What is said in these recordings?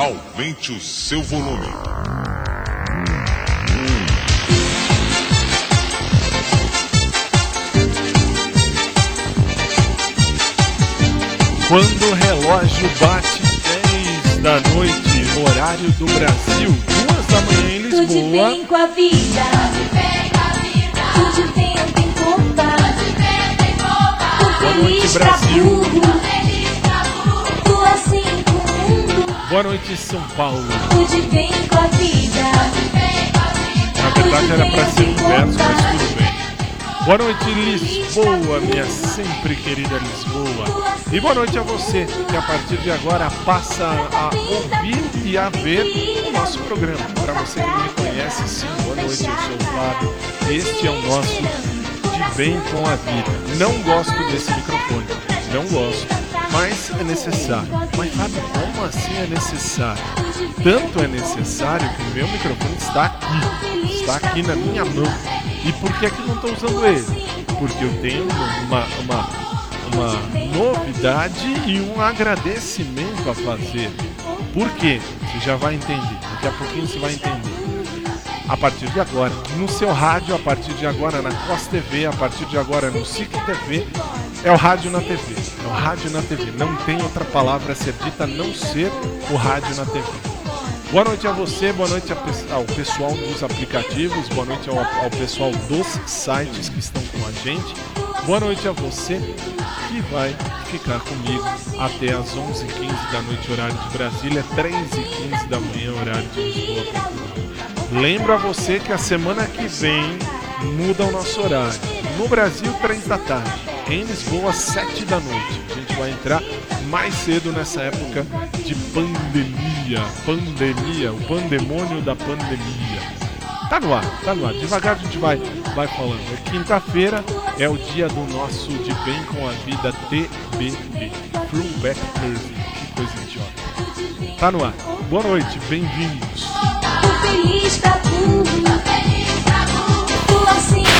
Aumente o seu volume. Quando o relógio bate 10 da noite, horário do Brasil, duas da manhã em Tudo Lisboa. bem com a vida. Tudo bem, não tem culpa. Tô Boa noite, feliz pra Brasil. Boa noite, São Paulo. Tudo bem com a vida. Na verdade era para ser inverso, mas tudo bem. Boa noite, Lisboa, minha sempre querida Lisboa. E boa noite a você que a partir de agora passa a ouvir e a ver o nosso programa. Para você que não me conhece, sim, boa noite, eu sou o Flávio. Este é o nosso De Bem com a Vida. Não gosto desse microfone, não gosto, mas é necessário. Mas Fábio, como assim é necessário? Tanto é necessário que o meu microfone está aqui, está aqui na minha mão. E por que, é que não estou usando ele? Porque eu tenho uma, uma, uma novidade e um agradecimento a fazer. Por quê? Você já vai entender. Daqui a pouquinho você vai entender. A partir de agora, no seu rádio, a partir de agora na COS TV, a partir de agora no SIC TV, é o rádio na TV. É o rádio na TV. Não tem outra palavra a ser dita a não ser o rádio na TV. Boa noite a você, boa noite ao pessoal dos aplicativos, boa noite ao, ao pessoal dos sites que estão com a gente. Boa noite a você que vai ficar comigo até as 11h15 da noite, horário de Brasília, 3h15 da manhã, horário de Lisboa. Lembro a você que a semana que vem muda o nosso horário. No Brasil, 3 da tarde. Em Lisboa, 7 da noite. A gente vai entrar mais cedo nessa época de pandemia. Pandemia, o pandemônio da pandemia. Tá no ar, tá no ar. Devagar a gente vai, vai falando. É quinta-feira, é o dia do nosso De Bem com a Vida TBT. Throwback Thursday. Que coisa idiota. Tá no ar. Boa noite, bem-vindos. Feliz pra burro. Tô assim com o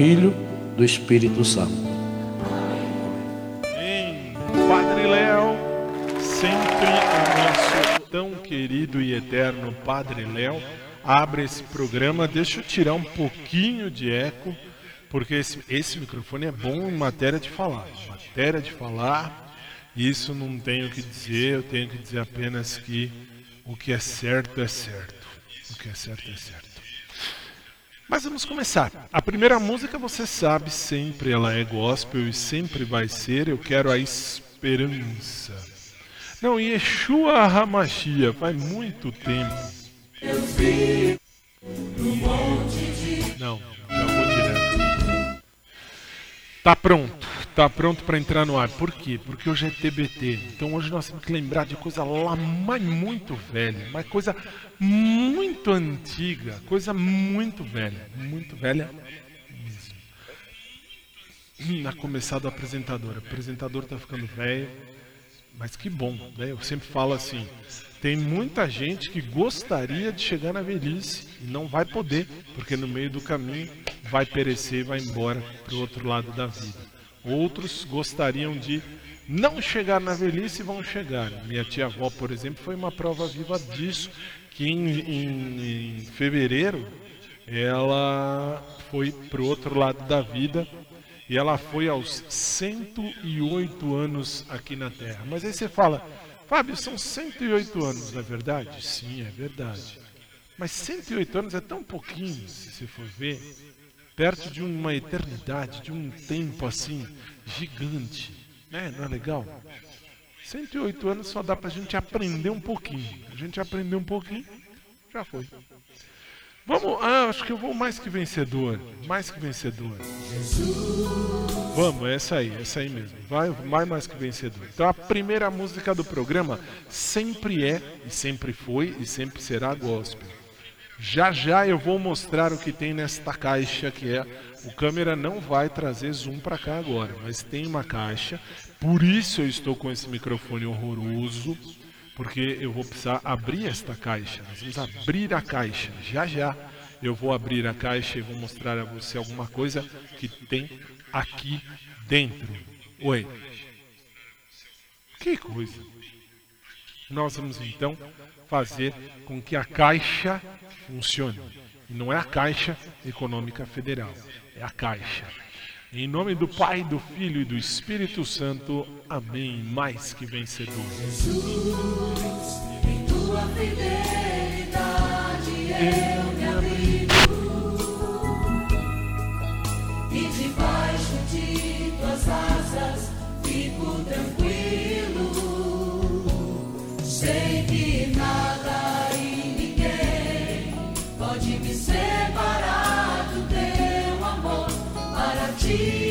Filho, do Espírito Santo. Amém. Padre Léo, sempre o nosso tão querido e eterno Padre Léo, abre esse programa. Deixa eu tirar um pouquinho de eco, porque esse, esse microfone é bom em matéria de falar. Matéria de falar, isso não tenho que dizer, eu tenho que dizer apenas que o que é certo é certo. O que é certo é certo. Mas vamos começar. A primeira música, você sabe, sempre ela é gospel e sempre vai ser. Eu quero a esperança. Não, Yeshua Hamashia, faz muito tempo. Não, já vou direto. Tá pronto, tá pronto para entrar no ar. Por quê? Porque hoje é TBT. Então hoje nós temos que lembrar de coisa lá, mas muito velha, mas coisa muito antiga, coisa muito velha, muito velha mesmo. Na começar do apresentador. O apresentador tá ficando velho, mas que bom, né? Eu sempre falo assim, tem muita gente que gostaria de chegar na velhice e não vai poder, porque no meio do caminho vai perecer e vai embora para o outro lado da vida. Outros gostariam de não chegar na velhice e vão chegar. Minha tia-avó, por exemplo, foi uma prova viva disso, que em, em, em fevereiro ela foi para o outro lado da vida e ela foi aos 108 anos aqui na Terra. Mas aí você fala, Fábio, são 108 anos, não é verdade? Sim, é verdade. Mas 108 anos é tão pouquinho, se você for ver, perto de uma eternidade, de um tempo assim, gigante. Né? Não é legal? 108 anos só dá pra gente aprender um pouquinho. A gente aprendeu um pouquinho, já foi. Vamos, ah, acho que eu vou mais que vencedor. Mais que vencedor. Vamos, essa aí, essa aí mesmo. Vai, vai mais que vencedor. Então a primeira música do programa sempre é, e sempre foi, e sempre será gospel. Já já eu vou mostrar o que tem nesta caixa que é. O câmera não vai trazer zoom para cá agora, mas tem uma caixa. Por isso eu estou com esse microfone horroroso porque eu vou precisar abrir esta caixa. Nós vamos abrir a caixa. Já já eu vou abrir a caixa e vou mostrar a você alguma coisa que tem aqui dentro. Oi. Que coisa. Nós vamos então fazer com que a caixa funcione. E não é a Caixa Econômica Federal, é a Caixa. Em nome do Pai, do Filho e do Espírito Santo. Amém. Mais que vencedor. Em tua fidelidade eu me abrigo e debaixo de tuas asas fico tranquilo. Sei que para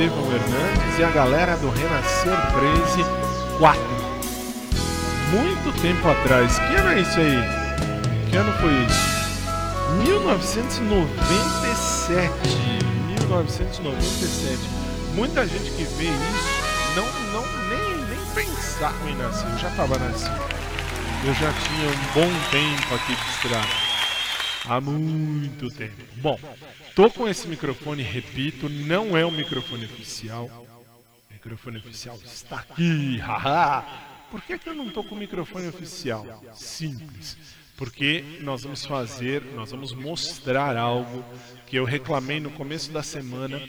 Estevão Hernandes e a galera do Renascer 13 4. Muito tempo atrás. Que ano é isso aí? Que ano foi isso? 1997. 1997. Muita gente que vê isso não, não nem, nem pensava em nascer. Eu já estava nascido. Eu já tinha um bom tempo aqui de estrada. Há muito tempo. Bom, tô com esse microfone, repito, não é um microfone oficial. O microfone oficial está aqui, haha. Por que, que eu não tô com o microfone oficial? Simples. Porque nós vamos fazer, nós vamos mostrar algo que eu reclamei no começo da semana.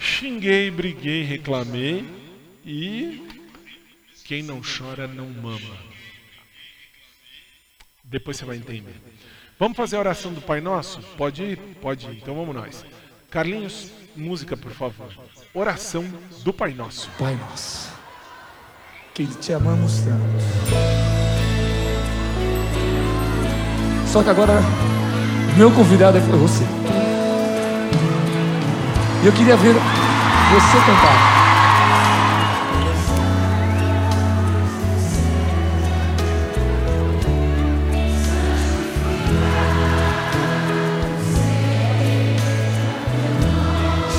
Xinguei, briguei, reclamei. E quem não chora não mama. Depois você vai entender. Vamos fazer a oração do Pai Nosso? Pode ir? Pode ir. Então vamos nós. Carlinhos, música, por favor. Oração do Pai Nosso. Pai nosso, que te amamos tanto. Só que agora, meu convidado foi você. E eu queria ver você cantar.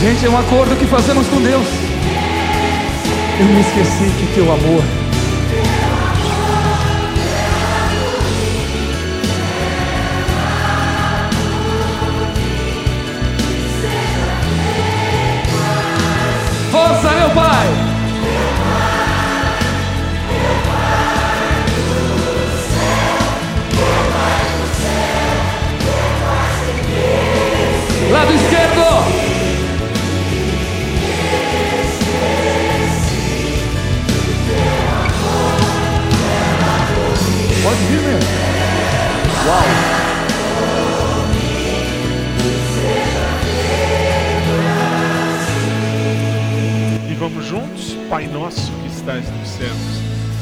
Gente, é um acordo que fazemos com Deus. Eu me esqueci que teu amor Força, meu Pai! Lado esquerdo! Uau! E vamos juntos? Pai nosso que estais nos céus,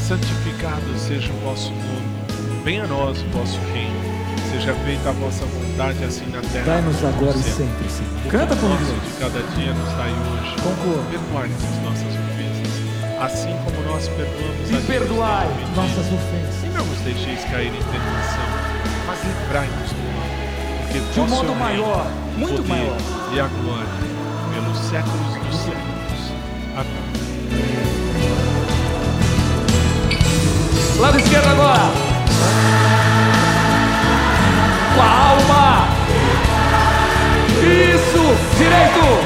santificado seja o vosso nome. Venha a nós o vosso reino. Seja feita a vossa vontade, assim na terra. Dai-nos agora e sempre, Senhor. Canta comigo. de cada dia nos dai hoje. Concordo. Perdoai-nos assim como nós perdoamos E perdoai nossas ofensas. E não nos deixeis cair em tentação, mas livrai-nos do mal. Porque De um modo reino, maior, o muito poder maior. E a glória, pelos séculos dos séculos. Amém. Lado esquerdo agora. Com a alma. Isso. Direito.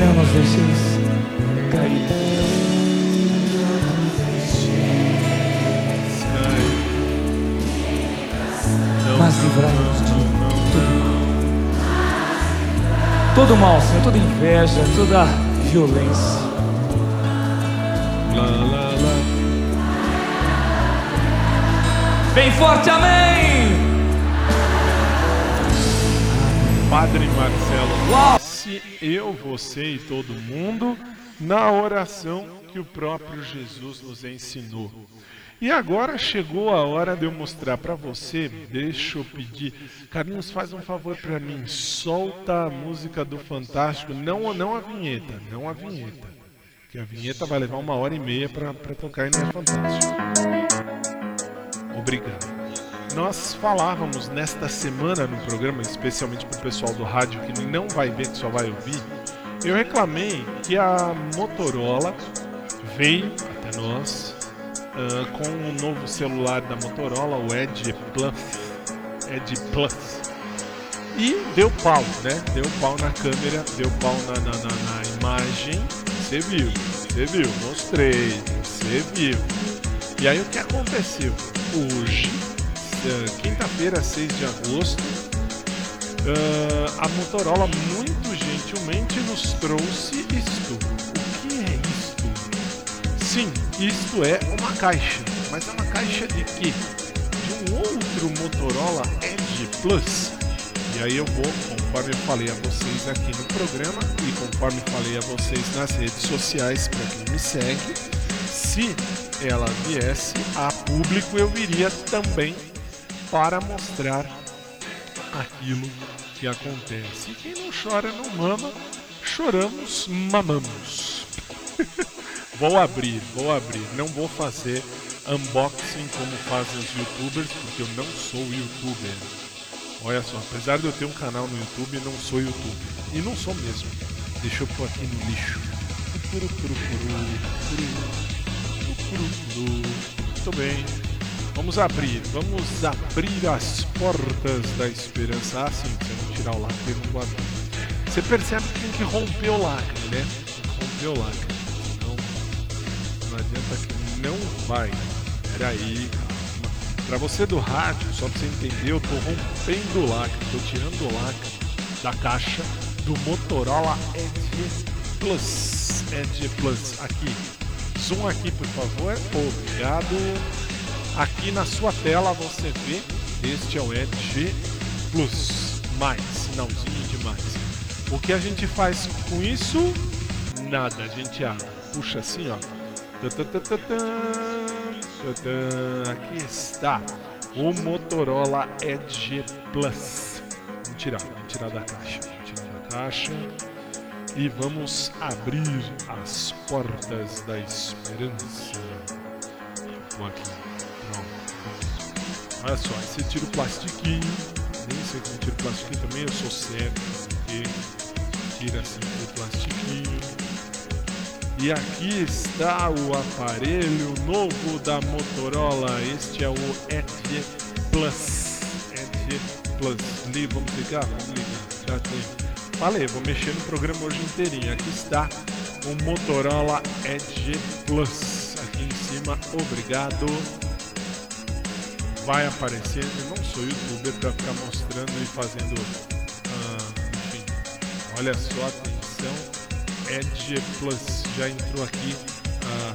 Não nos deixeis cair. Mas livrai-nos de todo mal. Todo mal, Senhor, toda inveja, toda violência. Bem forte, amém! Padre Marcelo Uau! Eu, você e todo mundo, na oração que o próprio Jesus nos ensinou. E agora chegou a hora de eu mostrar para você, deixa eu pedir. Carlinhos, faz um favor para mim, solta a música do Fantástico, não, não a vinheta, não a vinheta. Que a vinheta vai levar uma hora e meia para tocar e não é fantástico. Obrigado. Nós falávamos nesta semana no programa, especialmente para o pessoal do rádio que não vai ver, que só vai ouvir. Eu reclamei que a Motorola veio até nós ah, com o novo celular da Motorola, o Edge Plus. Edge Plus. E deu pau, né? Deu pau na câmera, deu pau na, na, na- na imagem. Você viu, você viu, mostrei, você viu. E aí o que aconteceu? Hoje, quinta-feira, 6 de agosto, ah, a Motorola muito gentilmente nos trouxe isto. O que é isto? Sim, isto é uma caixa. Mas é uma caixa de quê? De um outro Motorola Edge Plus. E aí eu vou, conforme eu falei a vocês aqui no programa e conforme falei a vocês nas redes sociais para quem me segue, se ela viesse a público eu iria também para mostrar aquilo que acontece. E quem não chora não mama, choramos, mamamos. vou abrir, vou abrir, não vou fazer unboxing como fazem os youtubers, porque eu não sou youtuber. Olha só, apesar de eu ter um canal no YouTube, não sou youtuber. E não sou mesmo. Deixa eu pôr aqui no lixo. Muito bem. Vamos abrir, vamos abrir as portas da esperança. Ah, sim, eu não tirar o lacre, não guardo. Você percebe que tem que romper o lacre, né? Romper o lacre. Não, não adianta que não vai. Pera aí, calma. Pra você do rádio, só pra você entender, eu tô rompendo o lacre, tô tirando o lacre da caixa do Motorola Edge Plus. Edge Plus, aqui. Zoom aqui, por favor. Obrigado. Aqui na sua tela você vê, este é o Edge Plus, mais, sinalzinho de mais. O que a gente faz com isso? Nada, a gente abre, puxa assim, ó. Aqui está o Motorola Edge Plus. Vamos tirar, vamos tirar da caixa, tirar da caixa e vamos abrir as portas da esperança. Vamos aqui. Olha só, você tira o plastiquinho. Nem sei como tira o plastiquinho também, eu sou cego. Porque tira assim o plastiquinho. E aqui está o aparelho novo da Motorola. Este é o Edge Plus. Edge Plus. Li, vamos ligar? Vamos ligar. Já tem. Falei, vou mexer no programa hoje inteirinho. Aqui está o Motorola Edge Plus. Aqui em cima, obrigado vai aparecer. Eu não sou youtuber para ficar mostrando e fazendo. Uh, enfim, olha só, atenção. Edge Plus já entrou aqui a,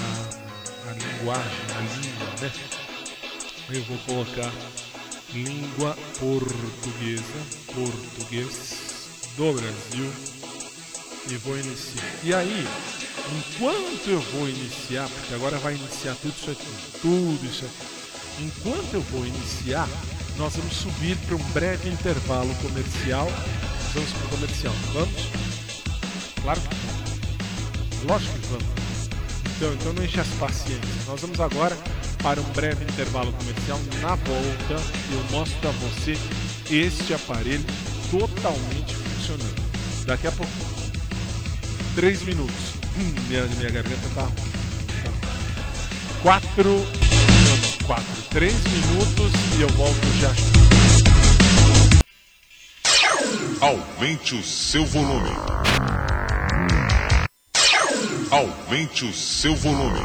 a, a linguagem, a língua, né? Eu vou colocar língua portuguesa, português do Brasil e vou iniciar. E aí, enquanto eu vou iniciar, porque agora vai iniciar tudo isso aqui, tudo isso aqui. Enquanto eu vou iniciar, nós vamos subir para um breve intervalo comercial. Vamos para o comercial, vamos? Claro que vamos. Lógico que vamos. Então, então não enche as paciências. Nós vamos agora para um breve intervalo comercial. Na volta, eu mostro a você este aparelho totalmente funcionando. Daqui a pouco, três minutos. Hum, minha, minha garganta tá, tá. Quatro 4, 3 minutos e eu volto já. Aumente o seu volume. Aumente o seu volume.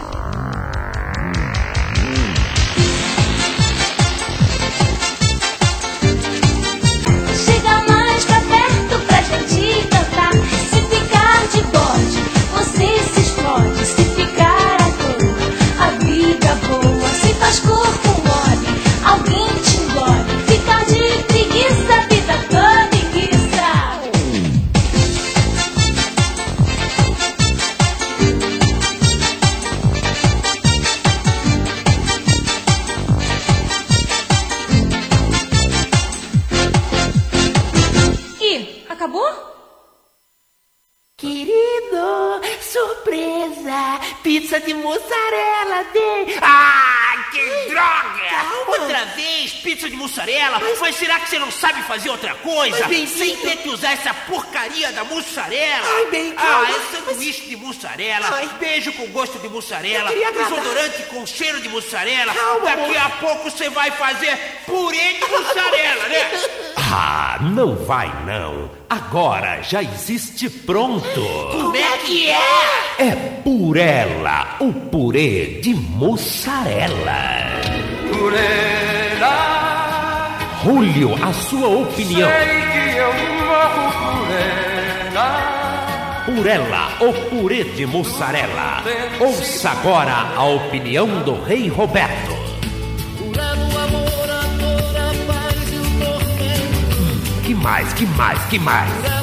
Fazer outra coisa? Mas, bem, Sem ter que usar essa porcaria da mussarela? Ai, bem, Ah, calma, é sanduíche de mussarela, Ai. beijo com gosto de mussarela, desodorante com cheiro de mussarela. Calma, Daqui amor. a pouco você vai fazer purê de mussarela, né? Ah, não vai não. Agora já existe pronto. Como é que é? É Purela, o purê de mussarela. Purela. Julio, a sua opinião. Purela, o purê de mussarela. Ouça agora a opinião do Rei Roberto. Que mais, que mais, que mais?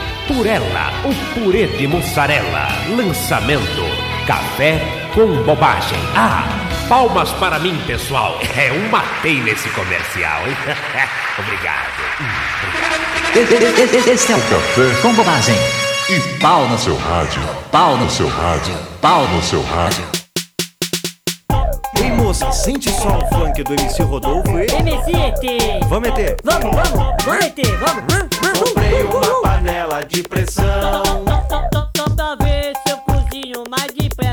Por ela, o purê de mussarela. Lançamento: café com bobagem. Ah, palmas para mim, pessoal. É um matei nesse comercial, hein? Obrigado. Esse é o Café com Bobagem. E pau no seu rádio. Pau no seu rádio. Pau no seu rádio. Ei moça, sente só o funk do MC Rodolfo e. MC ET. Vamos meter. Vamos, vamos, vamos ET, vamos. Uma panela de pressão. Ver se eu cozinho mais depressa.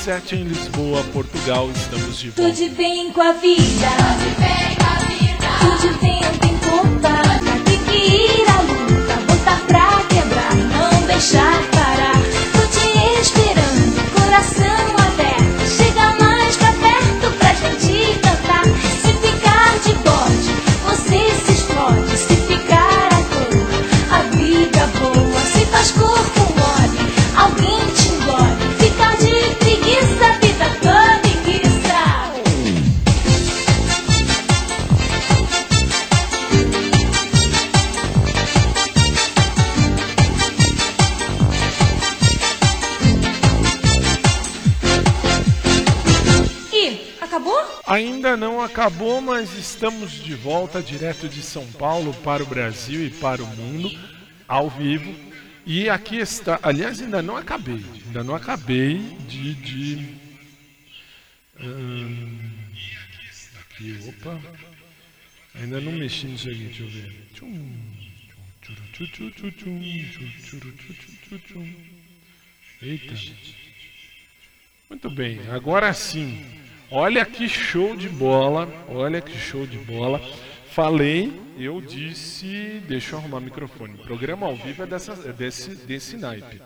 2 e 27 em Lisboa, Portugal, estamos de volta. Tudo bem com a vida. Estamos de volta direto de São Paulo para o Brasil e para o mundo, ao vivo. E aqui está, aliás, ainda não acabei, ainda não acabei de. de hum, aqui, opa. Ainda não mexi nisso aqui, deixa eu ver. Eita. Muito bem, agora sim. Olha que show de bola, olha que show de bola. Falei, eu disse, deixa eu arrumar o microfone. O programa ao vivo é, dessa, é desse, desse naipe.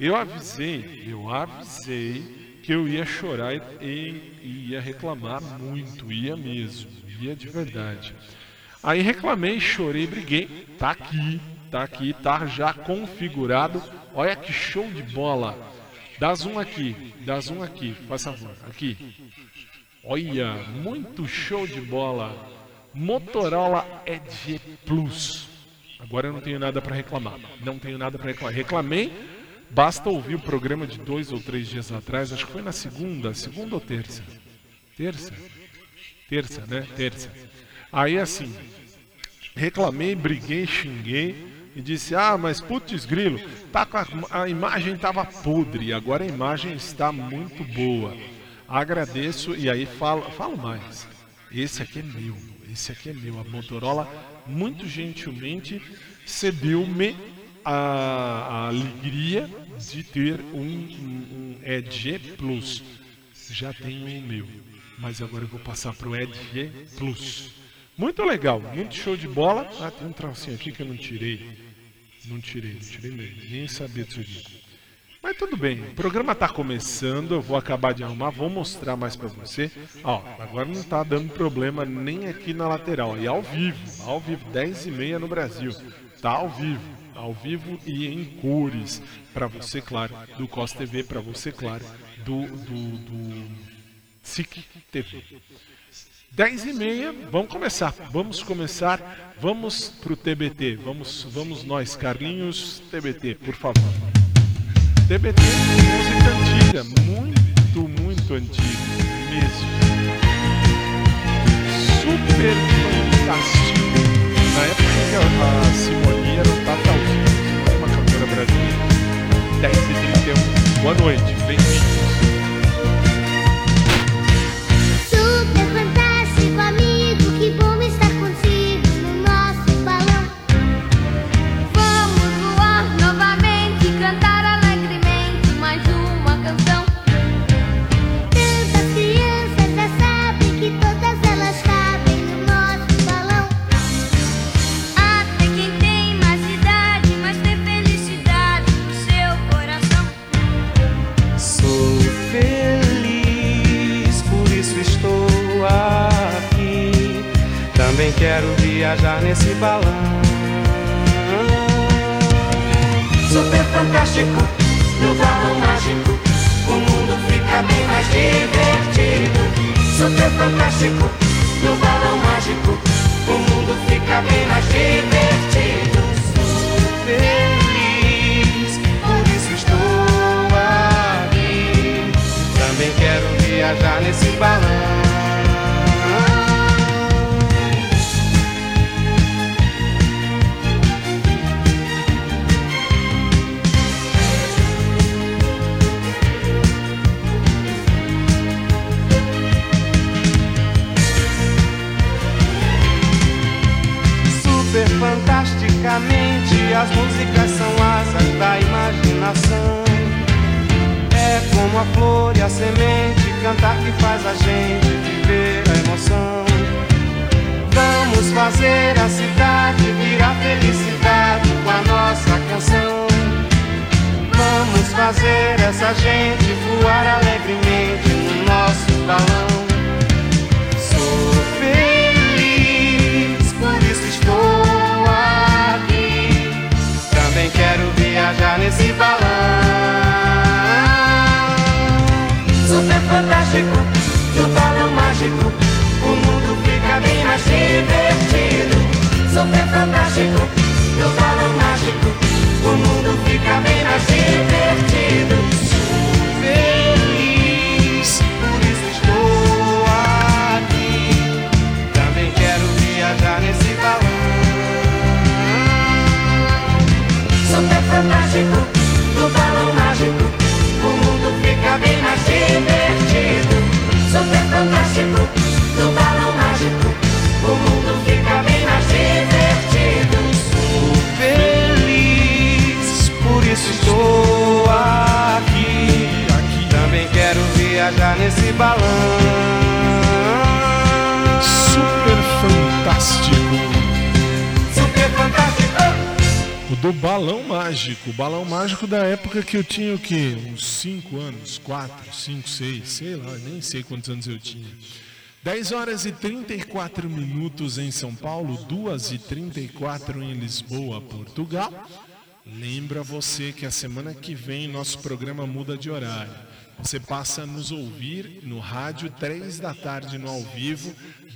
Eu avisei, eu avisei que eu ia chorar e, e ia reclamar muito, ia mesmo, ia de verdade. Aí reclamei, chorei, briguei. Tá aqui, tá aqui, tá já configurado. Olha que show de bola. Dá zoom aqui, dá zoom aqui, faz favor, aqui. Olha, muito show de bola. Motorola Edge Plus. Agora eu não tenho nada para reclamar. Não tenho nada para reclamar. Reclamei. Basta ouvir o programa de dois ou três dias atrás. Acho que foi na segunda, segunda ou terça. Terça? Terça, né? Terça. Aí assim, reclamei, briguei, xinguei e disse: Ah, mas putz grilo, tá a, a imagem estava podre, agora a imagem está muito boa. Agradeço e aí falo, falo mais. Esse aqui é meu, esse aqui é meu. A Motorola muito gentilmente cedeu-me a, a, alegria de ter um, um, um Plus. Já tenho o meu, mas agora eu vou passar para o Edge Plus. Muito legal, muito show de bola. Ah, tem um tracinho aqui que eu não tirei. Não tirei, não tirei mesmo. Nem sabia disso aqui. Mas tudo bem, o programa está começando, eu vou acabar de arrumar, vou mostrar mais para você. Ó, agora não está dando problema nem aqui na lateral, e ao vivo, ao vivo, 10 e meia no Brasil. Tá ao vivo, ao vivo e em cores, para você, claro, do COS TV, para você, claro, do, do, do SIC TV. 10 e meia, vamos começar. Vamos começar. Vamos pro TBT. Vamos, vamos nós, Carlinhos TBT, por favor. TBT música antiga, muito, muito antiga mesmo. Super fantástico. Na época que a Simone era o Tatalzinho, uma cantora brasileira. 10 e 31. Boa noite, bem-vindos. Super fantástico. Super fantástico. O do balão mágico. O balão mágico da época que eu tinha o quê? Uns 5 anos, 4, 5, 6, sei lá, nem sei quantos anos eu tinha. 10 horas e 34 minutos em São Paulo, 2 e 34 em Lisboa, Portugal. Lembra você que a semana que vem nosso programa muda de horário. Você passa a nos ouvir no rádio 3 da tarde no ao vivo,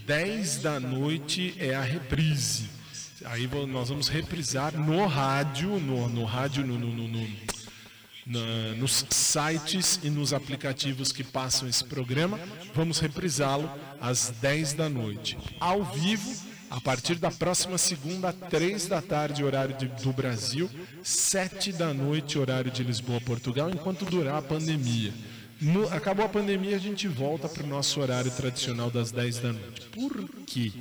10 da noite é a reprise. Aí nós vamos reprisar no rádio, no, no rádio, no, no- no- nos sites e nos aplicativos que passam esse programa. Vamos reprisá-lo às 10 da noite. Ao vivo, a partir da próxima segunda, 3 da tarde, horário de- do Brasil, 7 da noite, horário de Lisboa, Portugal, enquanto durar a pandemia. No- acabou a pandemia, a gente volta para o nosso horário tradicional das 10 da noite. Por quê?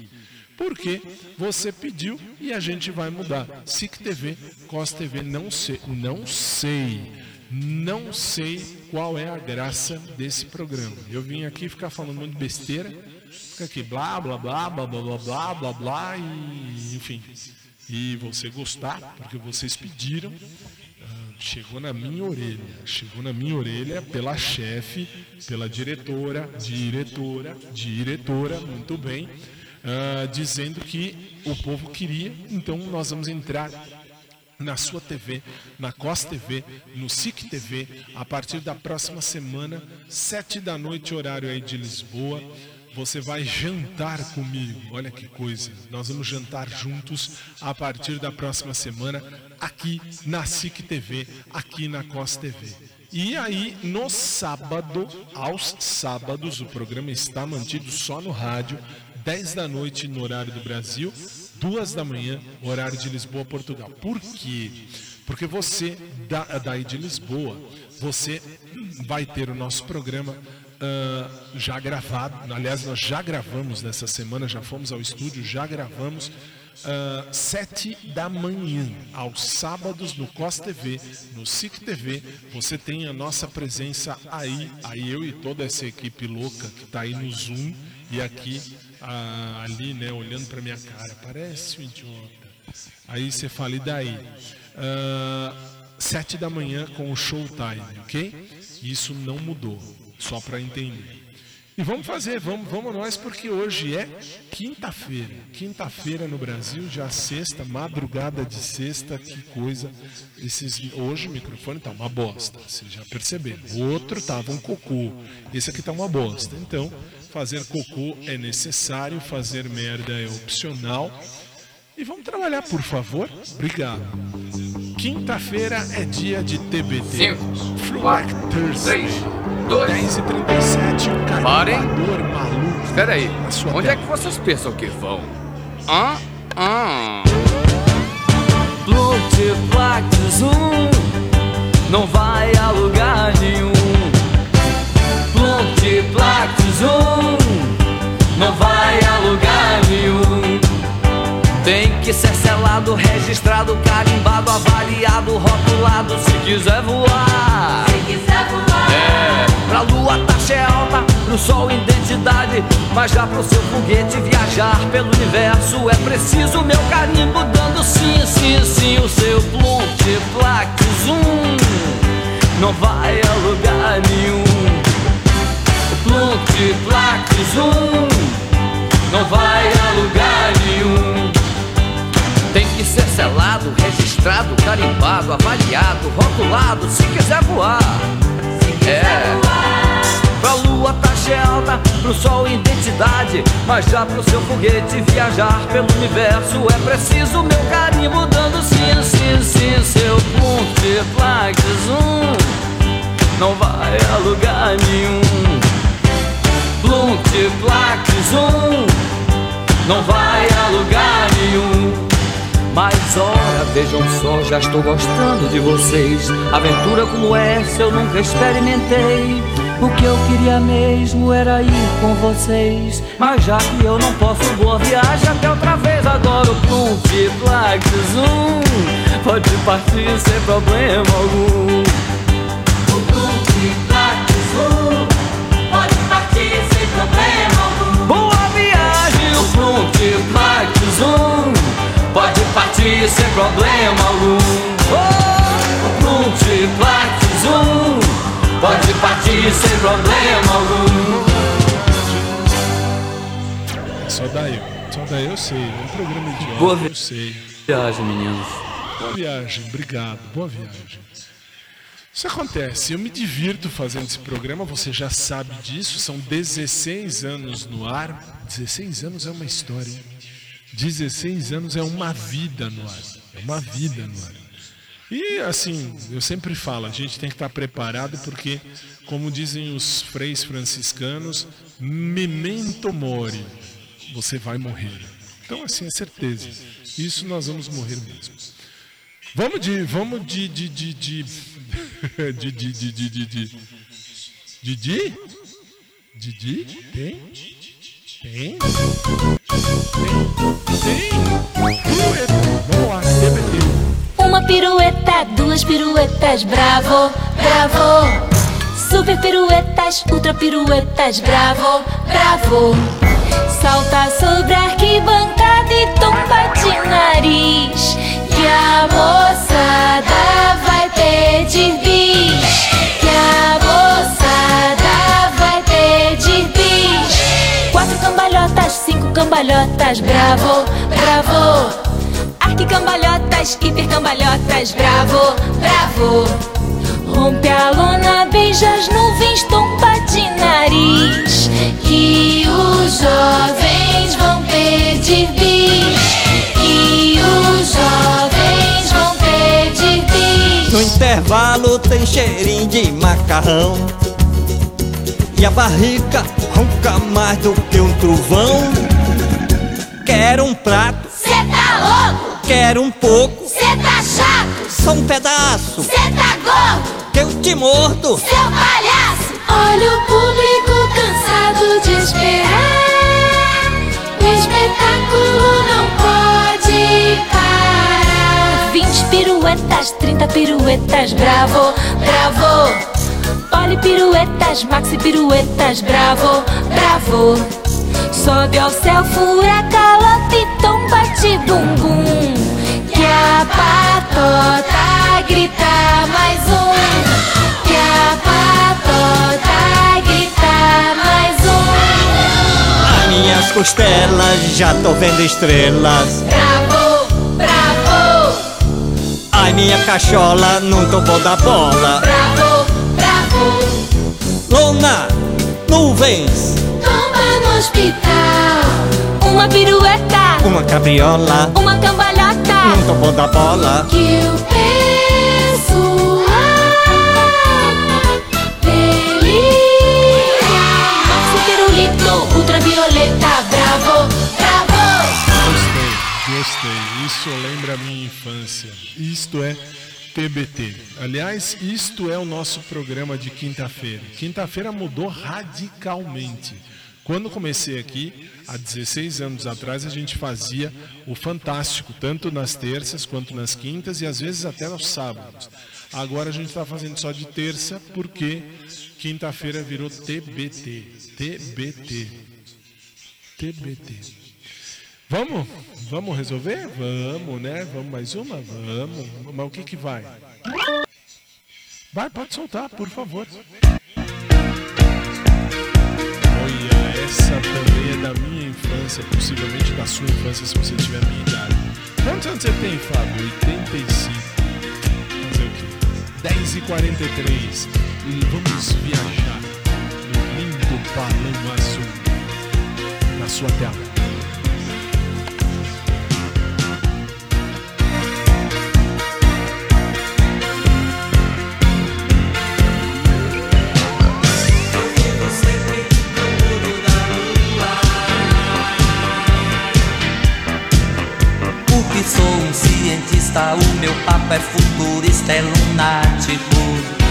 Porque você pediu e a gente vai mudar. SIC TV, COS TV, não sei, não sei, não sei qual é a graça desse programa. Eu vim aqui ficar falando muito besteira, fica aqui blá blá blá blá blá blá blá blá blá e enfim. E você gostar, porque vocês pediram, chegou na minha orelha, chegou na minha orelha pela chefe, pela diretora, diretora, diretora, muito bem, ah, dizendo que o povo queria, então nós vamos entrar na sua TV, na COS TV, no SIC TV, a partir da próxima semana, sete da noite, horário aí de Lisboa. Você vai jantar comigo, olha que coisa. Nós vamos jantar juntos a partir da próxima semana, aqui na SIC TV, aqui na COS TV. E aí, no sábado, aos sábados, o programa está mantido só no rádio, 10 da noite no horário do Brasil, duas da manhã, horário de Lisboa, Portugal. Por quê? Porque você, da, daí de Lisboa, você vai ter o nosso programa ah, já gravado. Aliás, nós já gravamos nessa semana, já fomos ao estúdio, já gravamos. Ah, sete da manhã, aos sábados no COS TV, no SIC TV, você tem a nossa presença aí, aí eu e toda essa equipe louca que está aí no Zoom e aqui ah, ali, né, olhando para minha cara, parece um idiota. Aí você fala, e daí? Ah, sete da manhã com o showtime, ok? Isso não mudou, só para entender. E vamos fazer, vamos, vamos nós, porque hoje é quinta-feira. Quinta-feira no Brasil, já sexta, madrugada de sexta, que coisa. Esses, hoje o microfone tá uma bosta, vocês já perceberam. O outro tava um cocô, esse aqui tá uma bosta. Então, fazer cocô é necessário, fazer merda é opcional. E vamos trabalhar, por favor. Obrigado. Quinta-feira é dia de TBT. Cinco, Thursday. Dois, 10 e 37 o Parem. maluco. Espera aí, onde é que vocês pensam que vão? Hã? Hã? Multiplax um não vai a lugar nenhum. Multiplax um não vai a lugar nenhum. Tem que ser selado, registrado, carimbado, avaliado, rotulado se quiser voar. Se quiser voar. É, pra lua taxa é alta, pro sol identidade. Mas já pro seu foguete viajar pelo universo é preciso meu carimbo dando sim, sim, sim. O seu Plumtiplax Zoom não vai a lugar nenhum. O Plumtiplax Zoom não vai a lugar nenhum. Ser selado, registrado, carimbado, avaliado, rotulado, se quiser voar. é. Pra lua taxa é alta, pro sol identidade. Mas já pro seu foguete viajar pelo universo é preciso meu carimbo dando sim, sim, sim. Seu multiplax zoom não vai a lugar nenhum. Multiplax zoom não vai a lugar nenhum. Mas ora, vejam só, já estou gostando de vocês. Aventura como essa eu nunca experimentei. O que eu queria mesmo era ir com vocês. Mas já que eu não posso, boa viagem até outra vez. Agora o Multiplax Zoom pode partir sem problema algum. O Multiplax Zoom pode partir sem problema algum. Boa viagem, o Multiplax Zoom pode partir sem problema algum. Oh, Multiplax Zoom pode partir sem problema algum. Só daí, só daí eu sei. É um programa idiota, Boa eu sei. viagem, meninos. Boa viagem, obrigado. Boa viagem. Isso acontece, eu me divirto fazendo esse programa, você já sabe disso, são 16 anos no ar. 16 anos é uma história, hein? 16 anos é uma vida no ar. É uma vida no ar. E assim, eu sempre falo, a gente tem que estar preparado porque, como dizem os freis franciscanos, memento mori, você vai morrer. Então, assim, é certeza. Isso nós vamos morrer mesmo. Vamos de. Vamos de. de. de. de. de. de. de. de. de. de. Didi? Didi? Uma pirueta, duas piruetas, bravo, bravo. Super piruetas, ultra piruetas, bravo, bravo. Salta sobre a arquibancada e tomba de nariz. Que a moçada vai pedir cambalhotas, bravo, bravo. Arquicambalhotas, hipercambalhotas, bravo, bravo. Rompe a lona, beija as nuvens, tomba de nariz. Que os jovens vão pedir bis. Que os jovens vão pedir bis. No intervalo tem cheirinho de macarrão. E a barriga ronca mais do que um trovão. Quero um prato, Cê tá louco? quero um pouco, Cê tá chato? só um pedaço. Cê tá gordo? Que eu te mordo. Seu palhaço! Olha o público cansado de esperar. O espetáculo não pode parar. 20 piruetas, 30 piruetas, bravo, bravo. Poli piruetas, maxi piruetas, bravo, bravo. Sobe ao céu, fura galope, tomba de bumbum. Que a patota grita mais um. Que a patota grita mais um. As minhas costelas já tô vendo estrelas. Bravo, bravo, Ai, minha cachola não topou da bola. bravo, bravo. Lona, nuvens, Tomba no hospital. Uma pirueta, uma cabriola. uma cambalhota. Não topou da bola. Que o pessoal delícia. Maxi pirulito, ultravioleta, bravo, bravo. Gostei, gostei. Isso lembra a minha infância. Isto é TBT. Aliás, isto é o nosso programa de quinta-feira. Quinta-feira mudou radicalmente. Quando comecei aqui, há 16 anos atrás, a gente fazia o Fantástico, tanto nas terças quanto nas quintas e às vezes até nos sábados. Agora a gente está fazendo só de terça porque quinta-feira virou TBT. TBT. TBT. Vamos? Vamos resolver? Vamos, né? Vamos mais uma? Vamos. Mas o que que vai? Vai, pode soltar, por favor. Essa também é da minha infância, possivelmente da sua infância, se você tiver a minha idade. Quantos anos você tem, Fábio? 85. Fazer o quê? 10 e 43. E vamos viajar no lindo balão azul na sua tela. Cientista, o meu papo é futurista, é lunático.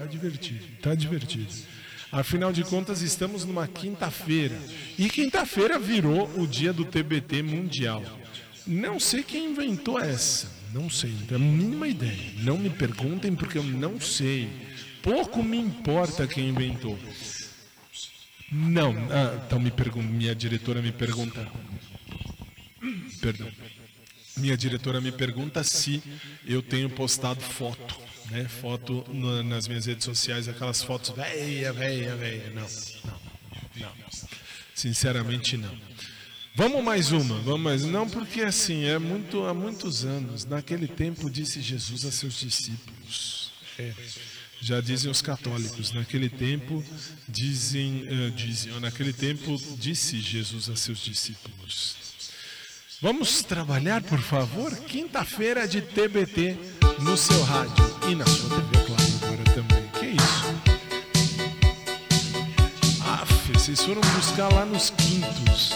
Tá divertido, tá divertido. Afinal de contas, estamos numa quinta-feira. E quinta-feira virou o dia do TBT mundial. Não sei quem inventou essa. Não sei, não tenho a mínima ideia. Não me perguntem porque eu não sei. Pouco me importa quem inventou. Não, ah, então me pergunta, minha diretora me pergunta. Perdão. Minha diretora me pergunta se eu tenho postado foto, né? Foto na, nas minhas redes sociais, aquelas fotos velha, velha, velha. Não, não, não. Sinceramente não. Vamos mais uma, vamos mais. Não, porque assim, é muito há muitos anos. Naquele tempo disse Jesus a seus discípulos. É. Já dizem os católicos, naquele tempo dizem, uh, dizem, naquele tempo disse Jesus a seus discípulos. Vamos trabalhar, por favor? Quinta-feira de TBT no seu rádio e na sua TV, claro, agora também. Que isso? Aff, vocês foram buscar lá nos quintos.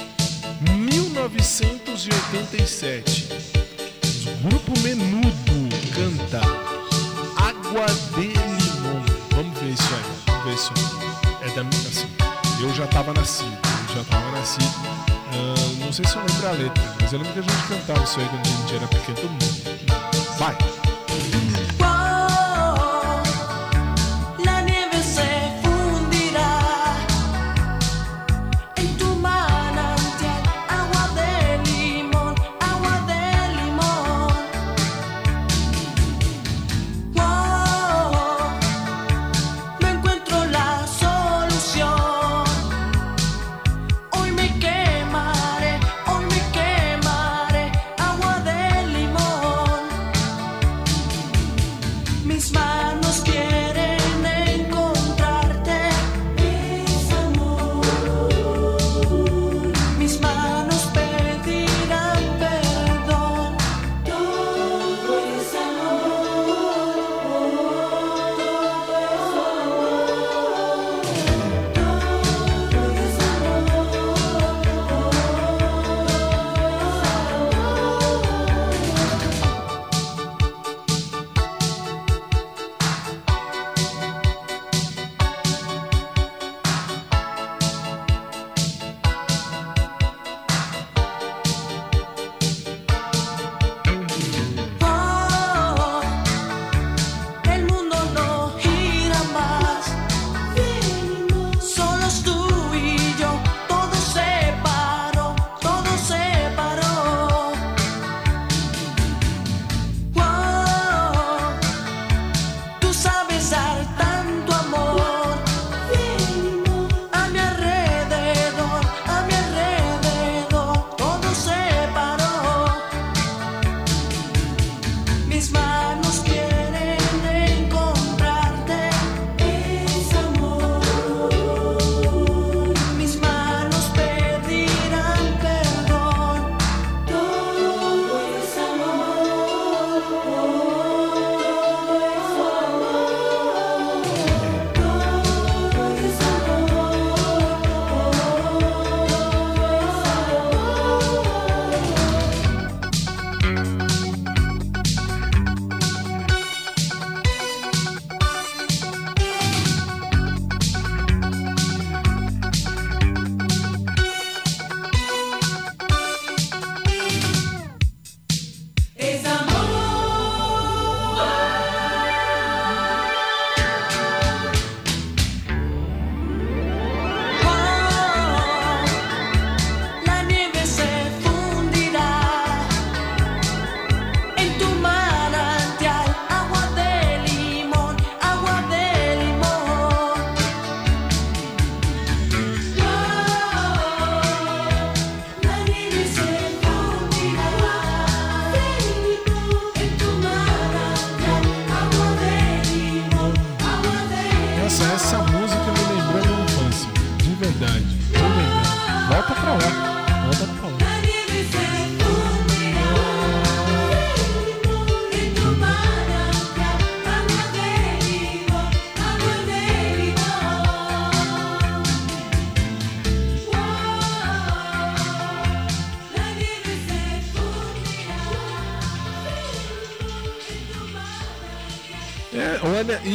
1987. O grupo Menudo canta Água de Limão. Vamos ver isso aí. Vamos ver isso aí. É da minha assim. Eu já estava nascido. Eu já estava nascido. Não sei se eu lembro a letra, mas eu lembro que a gente cantava isso aí quando a gente era pequeno. Mundo. Vai.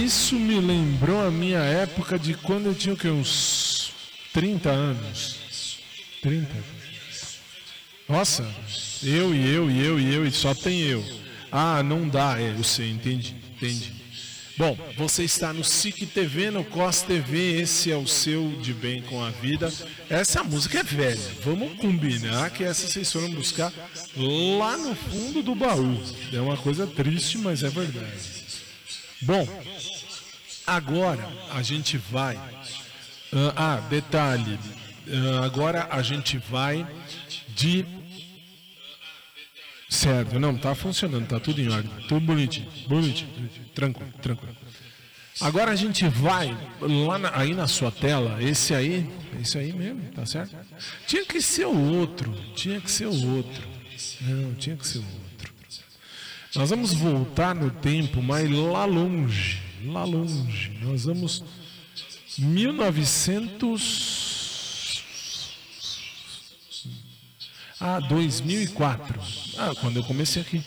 Isso me lembrou a minha época de quando eu tinha o quê? Uns 30 anos. 30? Nossa, eu e eu e eu e eu e só tem eu. Ah, não dá, é, eu sei, entendi, entendi. Bom, você está no SIC TV, no COS TV, esse é o seu De Bem com a Vida. Essa música é velha, vamos combinar que essa vocês foram buscar lá no fundo do baú. É uma coisa triste, mas é verdade. Bom, agora a gente vai. ah, ah, detalhe. ah, agora a gente vai de. Certo, não, tá funcionando, tá tudo em ordem. Tudo bonitinho, bonitinho, tranquilo, tranquilo. Agora a gente vai lá na- aí na sua tela, esse aí, esse aí mesmo, tá certo? Tinha que ser o outro, tinha que ser o outro. Não, tinha que ser o outro. Nós vamos voltar no tempo, mas lá longe, lá longe. Nós vamos 1900 Ah, 2004. Ah, quando eu comecei aqui.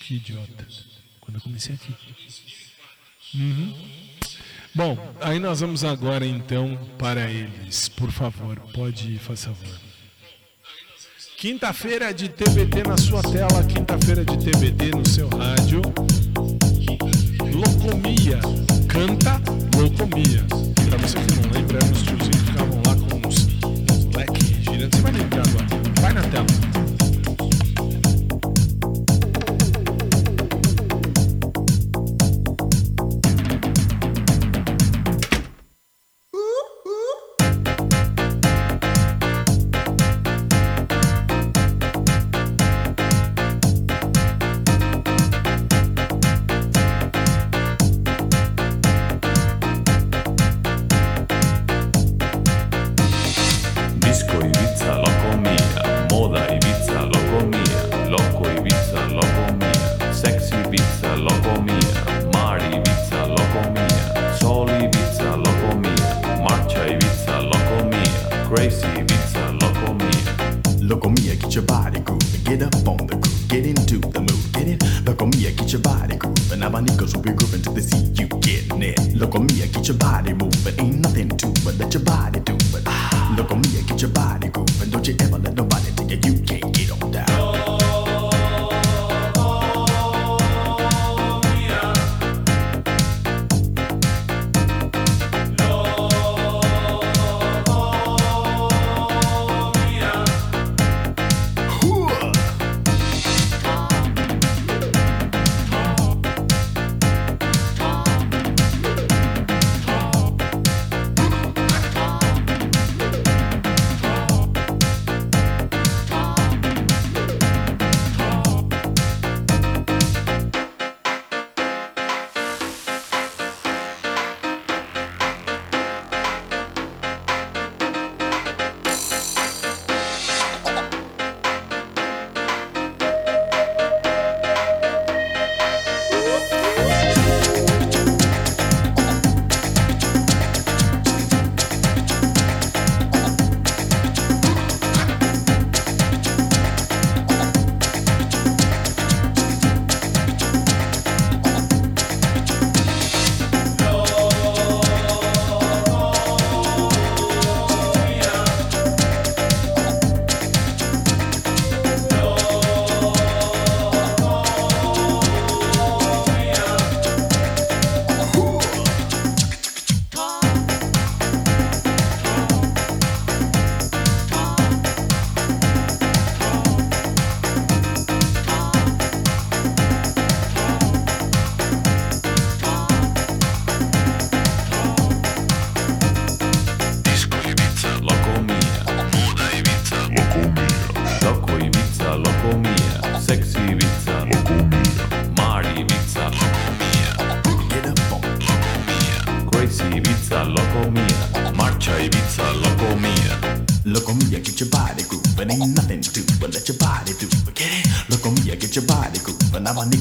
Que idiota. Quando eu comecei aqui. Uhum. Bom, aí nós vamos agora então para eles. Por favor, pode ir, faz favor. Quinta-feira de TBT na sua tela, quinta-feira de TBT no seu rádio. Locomia, canta Locomia. Pra você que não lembra, eram os tiozinhos que ficavam lá com uns, leques girantes. Você vai lembrar agora. Vai na tela.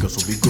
Los ubico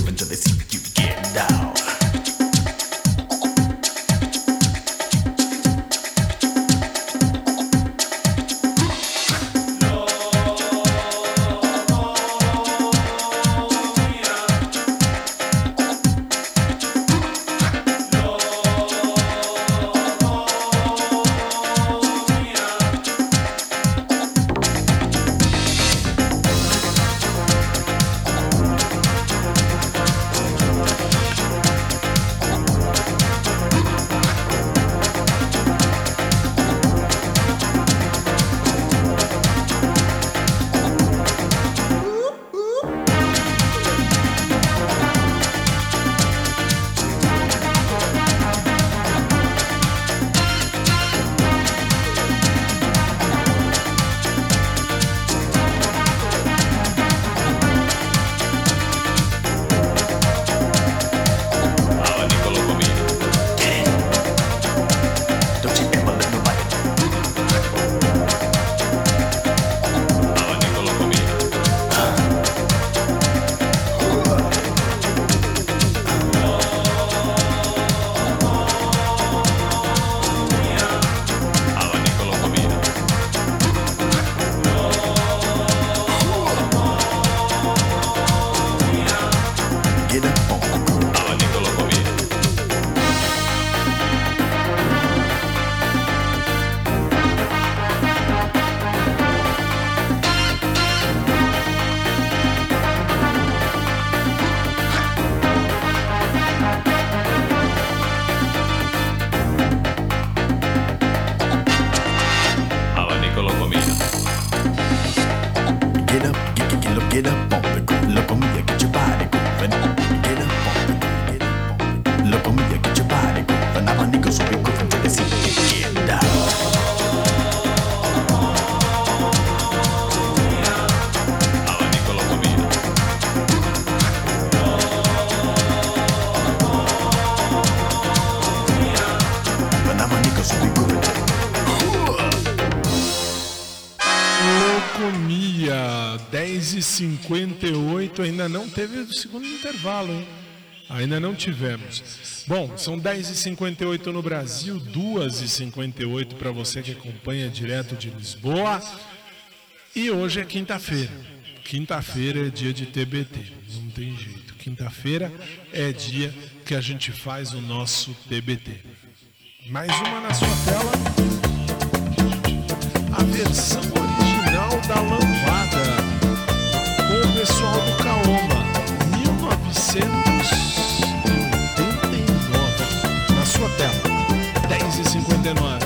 ainda não teve o segundo intervalo, hein? Ainda não tivemos. Bom, são 10h58 no Brasil, 2h58 para você que acompanha direto de Lisboa. E hoje é quinta-feira. Quinta-feira é dia de TBT, não tem jeito. Quinta-feira é dia que a gente faz o nosso TBT. Mais uma na sua tela. A versão original da Lambada. Com o pessoal do. 1989. Na sua tela. 10h59.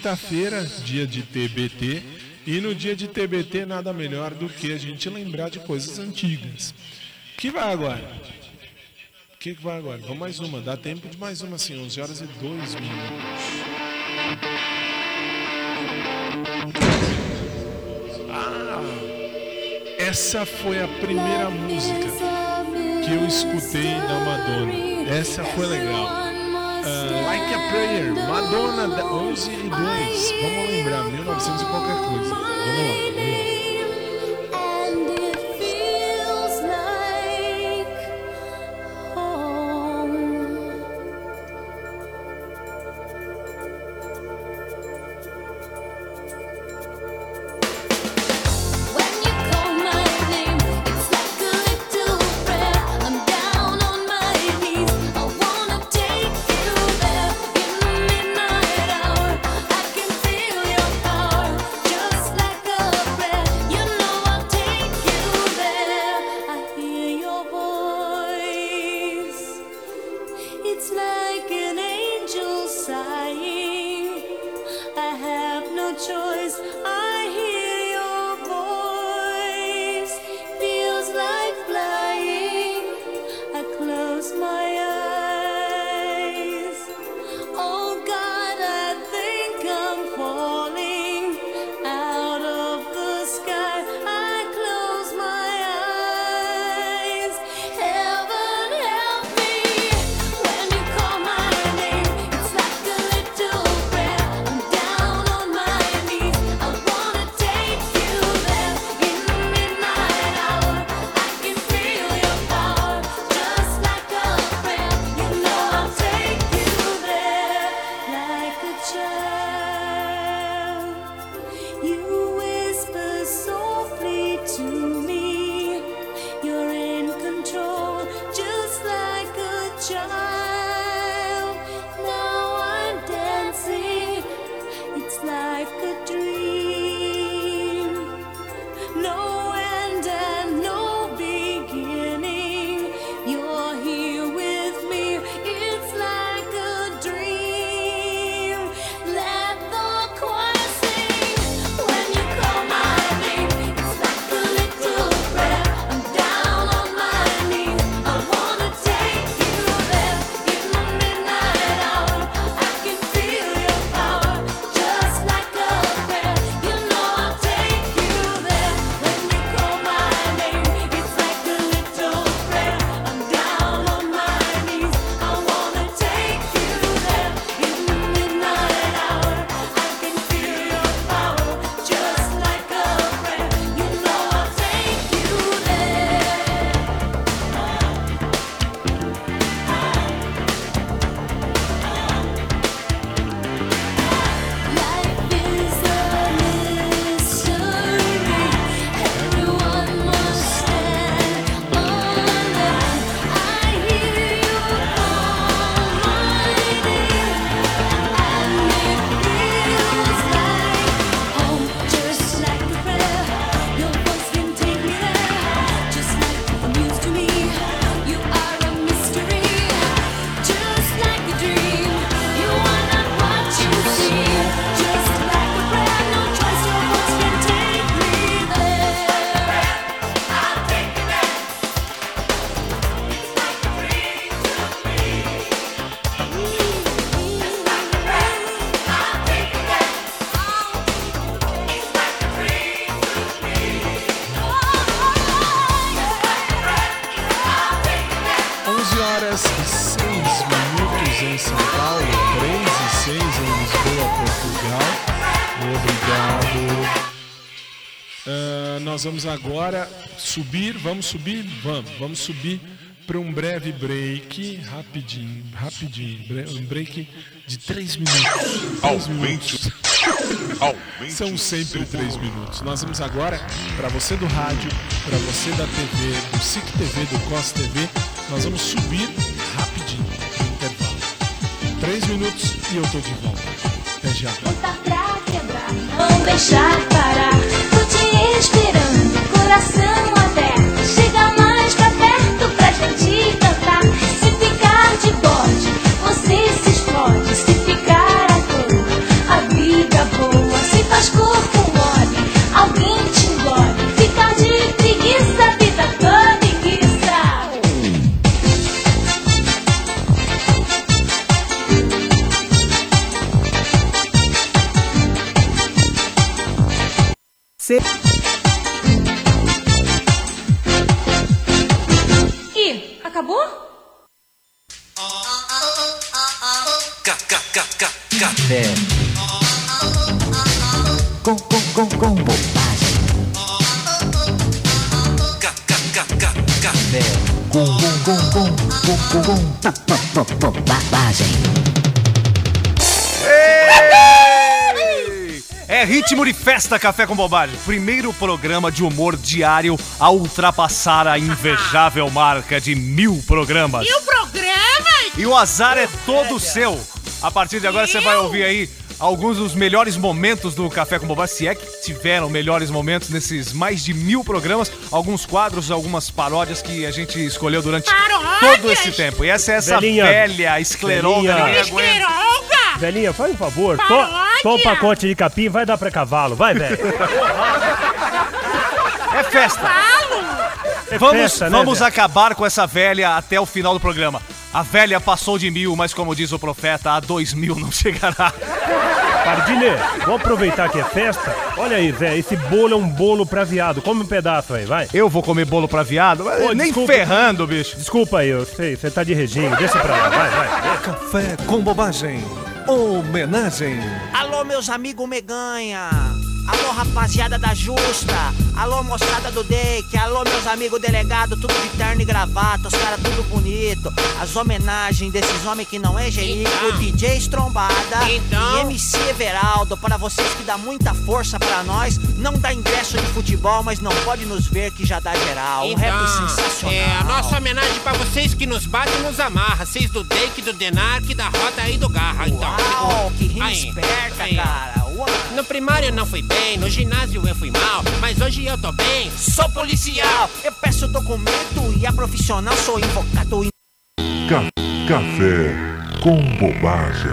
Quinta-feira, dia de TBT, e no dia de TBT nada melhor do que a gente lembrar de coisas antigas. Que vai agora? O que, vai agora? Vamos mais uma. Dá tempo de mais uma, assim, 11 horas e 2 minutos. Ah, essa foi a primeira música que eu escutei da Madonna. Essa foi legal. Like a Prayer, Madonna da 11 e 2. Vamos lembrar, 1900 e qualquer coisa. Vamos lá. Nós vamos agora subir, vamos subir? Vamos, vamos subir para um breve break, rapidinho, rapidinho, um break de 3 minutos. Três Aumente minutos. Aumente São sempre 3 volume. minutos. Nós vamos agora, para você do rádio, para você da TV, do SIC TV, do COS TV, nós vamos subir rapidinho no intervalo. 3 minutos e eu tô de volta. Até já. Botar pra quebrar, não deixar parar. Tô te esperando, coração Com, com, bobagem. Com, com, com, com, com, com, com, bo- bo- bo- bobagem. É ritmo de festa Café com Bobagem. Primeiro programa de humor diário a ultrapassar a invejável marca de mil programas. E o programa? E o azar é todo seu. A partir de agora você vai ouvir aí alguns dos melhores momentos do Café com Bobagem, se é que tiveram melhores momentos nesses mais de mil programas, alguns quadros, algumas paródias que a gente escolheu durante Paródias? todo esse tempo. E essa é essa Velhinha. velha escleróloga. Velhinha. faz um favor. Toma um pacote de capim, vai dar pra cavalo. Vai, velho. É festa. É Vamos, festa, né, vamos velho? acabar com essa velha até o final do programa. A velha passou de mil, mas como diz o profeta, a dois mil não chegará. Pardilha, vamos aproveitar que é festa. Olha aí, Zé, esse bolo é um bolo pra viado. Come um pedaço aí, vai. Eu vou comer bolo pra viado? Ô, Nem desculpa. ferrando, bicho. Desculpa aí, eu sei, você tá de regime. Deixa pra lá, vai, vai. Café com bobagem. Homenagem. Alô, meus amigos Meganha. Alô, rapaziada da Justa. Alô, moçada do Dake. Alô, meus amigos delegados, tudo de terno e gravata. Os caras tudo bonito. As homenagens desses homens que não é Jerico. Então. DJ Estrombada Então. e MC Everaldo. Para vocês que dá muita força pra nós. Não dá ingresso de futebol, mas não pode nos ver que já dá geral. Um rap sensacional. é a nossa homenagem pra vocês que nos batem e nos amarra. Vocês do Dake, do Denark, da Roda e do Garra. Então, Uau, que rima esperta, aí. cara. No primário não fui bem, no ginásio eu fui mal, mas hoje eu tô bem. Sou policial, eu peço documento e a profissional sou invocado. Ca- Café com bobagem.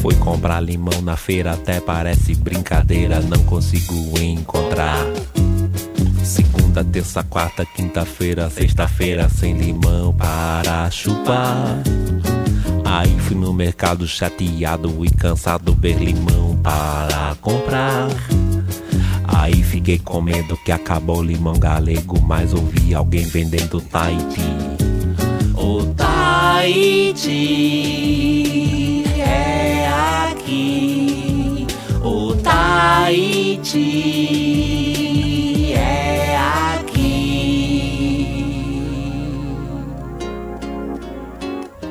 Fui comprar limão na feira, até parece brincadeira, não consigo encontrar. Segunda, terça, quarta, quinta-feira, sexta-feira, sem limão para chupar. Aí fui no mercado chateado e cansado ver limão para comprar. Aí fiquei com medo que acabou limão galego, mas ouvi alguém vendendo Tahiti. O Tahiti é aqui. O Tahiti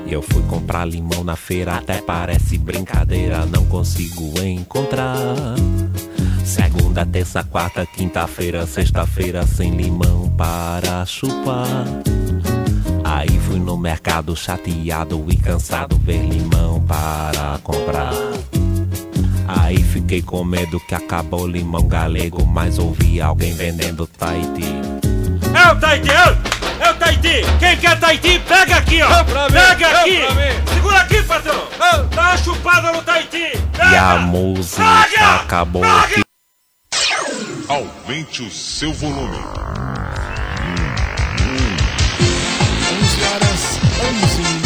Eu fui comprar limão na feira, até parece brincadeira, não consigo encontrar. Segunda, terça, quarta, quinta-feira, sexta-feira, sem limão para chupar. Aí fui no mercado chateado e cansado ver limão para comprar. Aí fiquei com medo que acabou o limão galego, mas ouvi alguém vendendo Tahiti. É o Tahiti, é o- o Tahiti. Quem quer Tahiti, pega aqui, ó. Pega aqui. Segura aqui, patrão. Dá uma chupada no Tahiti. E a música acabou que Aumente o seu volume. 11 horas 11 minutos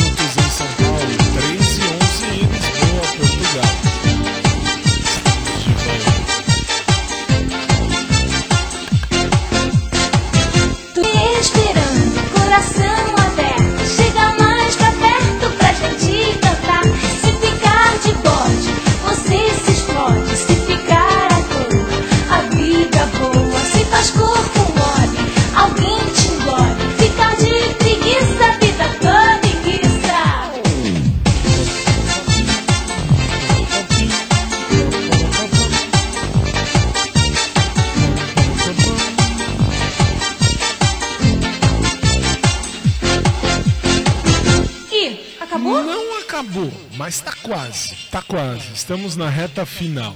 Estamos na reta final.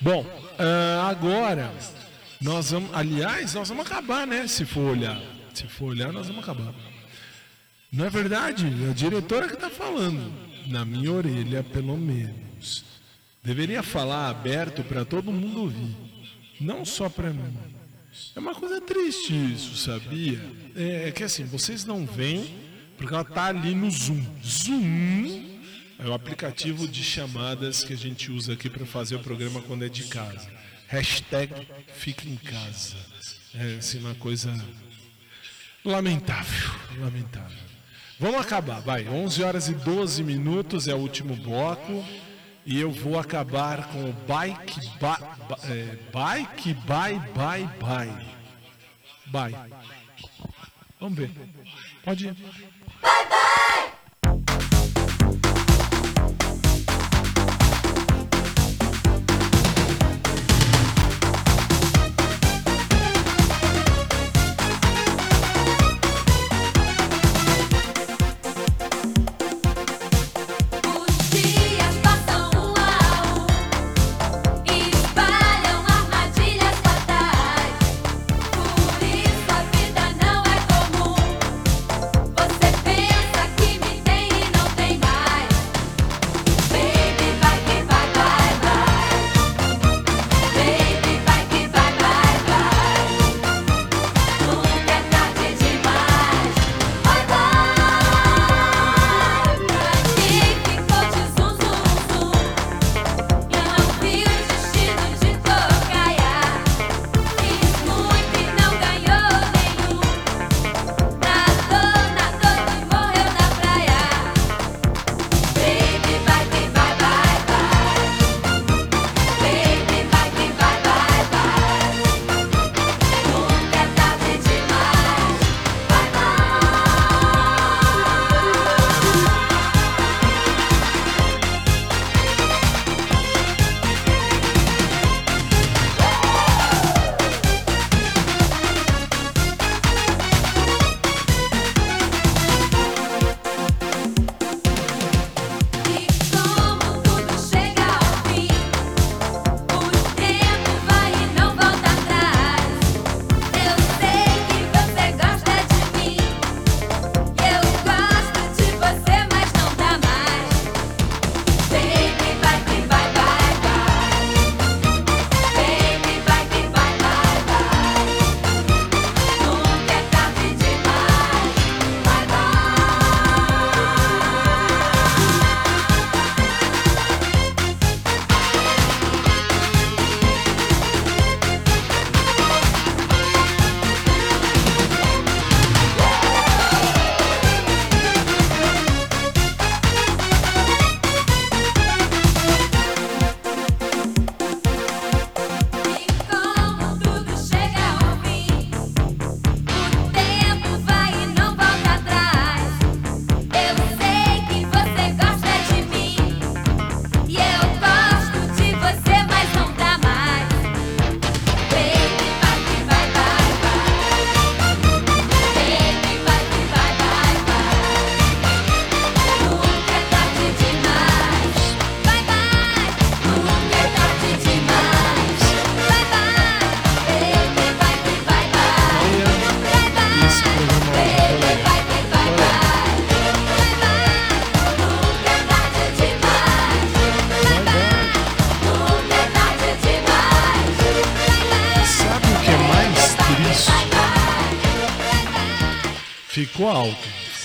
Bom, ah, agora nós vamos. Aliás, nós vamos acabar, né? Se for olhar. Se for olhar, nós vamos acabar. Não é verdade? A diretora que tá falando. Na minha orelha, pelo menos. Deveria falar aberto para todo mundo ouvir. Não só para mim. É uma coisa triste isso, sabia? É, é que assim, vocês não veem porque ela tá ali no Zoom. Zoom é o aplicativo de chamadas que a gente usa aqui para fazer o programa quando é de casa. Hashtag fica em casa. É assim, uma coisa lamentável. Lamentável. Vamos acabar, vai. 11 horas e 12 minutos é o último bloco. E eu vou acabar com o bike, ba, ba- é, bike, bye, bye, bye. Bye. Vamos ver. Pode ir. Os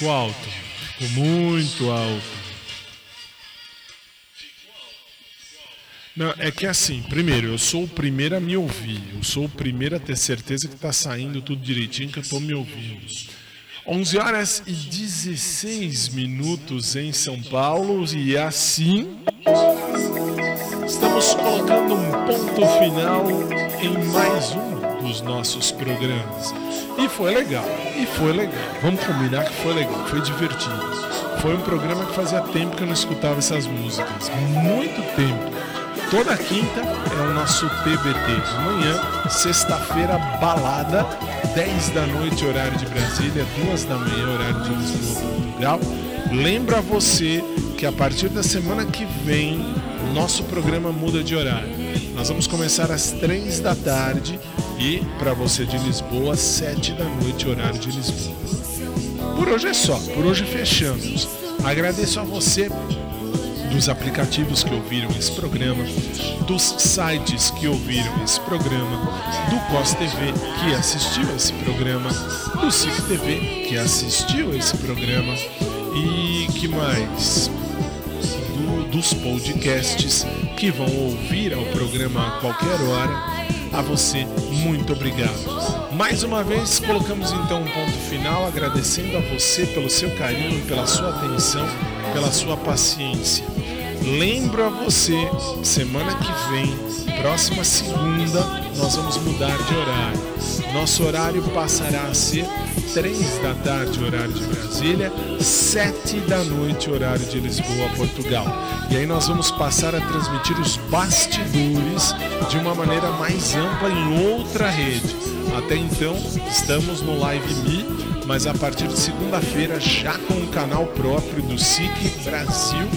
alto, ficou muito alto. Não, é que assim, primeiro, eu sou o primeiro a me ouvir. Eu sou o primeiro a ter certeza que tá saindo tudo direitinho, que eu tô me ouvindo. 11 horas e 16 minutos em São Paulo e assim estamos colocando um ponto final em mais um dos nossos programas. E foi legal, e foi legal. Vamos combinar que foi legal, foi divertido. Foi um programa que fazia tempo que eu não escutava essas músicas. Muito tempo. Toda quinta é o nosso TBT. Amanhã, sexta-feira, balada, 10 da noite, horário de Brasília, 2 da manhã, horário de Lisboa, Portugal. Lembro a você que a partir da semana que vem o nosso programa muda de horário. Nós vamos começar às três da tarde e para você de Lisboa, às sete da noite, horário de Lisboa. Por hoje é só, por hoje fechamos. Agradeço a você dos aplicativos que ouviram esse programa, dos sites que ouviram esse programa, do COS TV que assistiu esse programa, do CIC TV que assistiu esse programa e que mais? Do- dos podcasts que vão ouvir ao programa a qualquer hora. A você, muito obrigado. Mais uma vez, colocamos então um ponto final, agradecendo a você pelo seu carinho, pela sua atenção, pela sua paciência. Lembro a você, semana que vem, próxima segunda, nós vamos mudar de horário. Nosso horário passará a ser 3 da tarde, horário de Brasília, 7 da noite, horário de Lisboa, Portugal. E aí nós vamos passar a transmitir os bastidores de uma maneira mais ampla em outra rede. Até então, estamos no Live Me, mas a partir de segunda-feira, já com o canal próprio do SIC Brasil,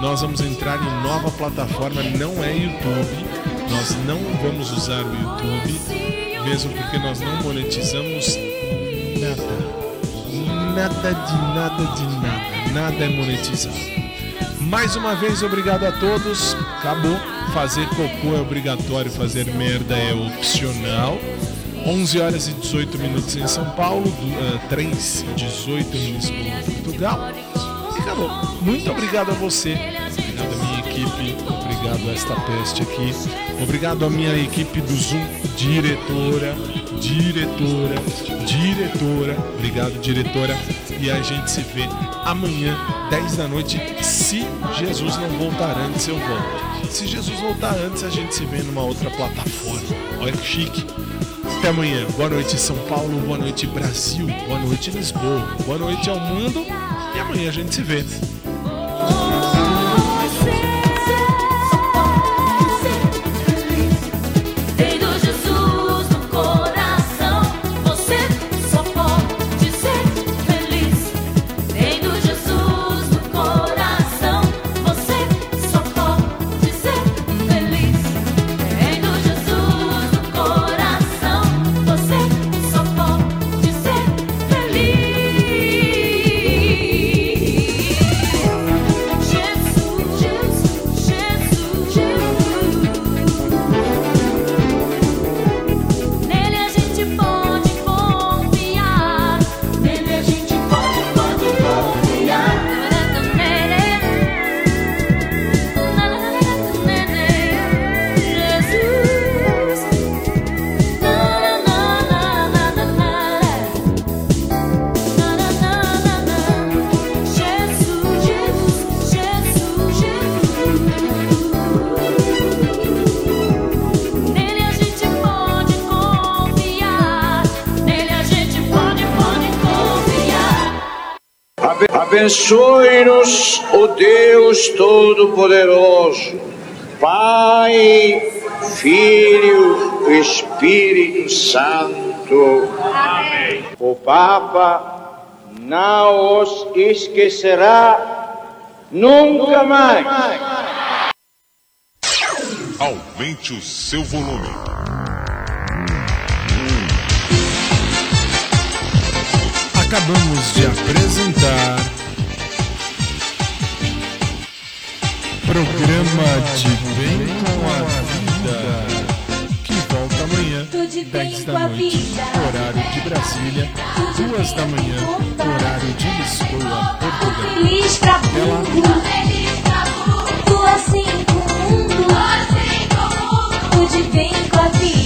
nós vamos entrar em nova plataforma, não é YouTube. Nós não vamos usar o YouTube, mesmo porque nós não monetizamos nada. Nada de nada de nada. Nada é monetizado. Mais uma vez, obrigado a todos. Acabou. Fazer cocô é obrigatório, fazer merda é opcional. 11 horas e 18 minutos em São Paulo, du- ah, 3 e 18 em Lisboa, Portugal. E acabou. Muito obrigado a você. Obrigado à minha equipe. Obrigado a esta peste aqui. Obrigado à minha equipe do Zoom, diretora, diretora, diretora. Obrigado, diretora. E a gente se vê amanhã, 10 da noite. Se Jesus não voltar antes, eu volto. Se Jesus voltar antes, a gente se vê numa outra plataforma. Olha que chique. Até amanhã. Boa noite, São Paulo. Boa noite, Brasil. Boa noite, Lisboa. Boa noite ao mundo. E amanhã a gente se vê. Abençoe-nos, o Deus Todo-Poderoso, Pai, Filho e Espírito Santo. O Papa não os esquecerá nunca mais. Aumente o seu volume. Acabamos de apresentar Programa de Bem com a Vida que volta amanhã, 10 da noite, horário de Brasília, 2 da manhã, horário de Lisboa, Portugal. Feliz pra Até lá. Tu assim com o mundo. Tu de bem com a vida.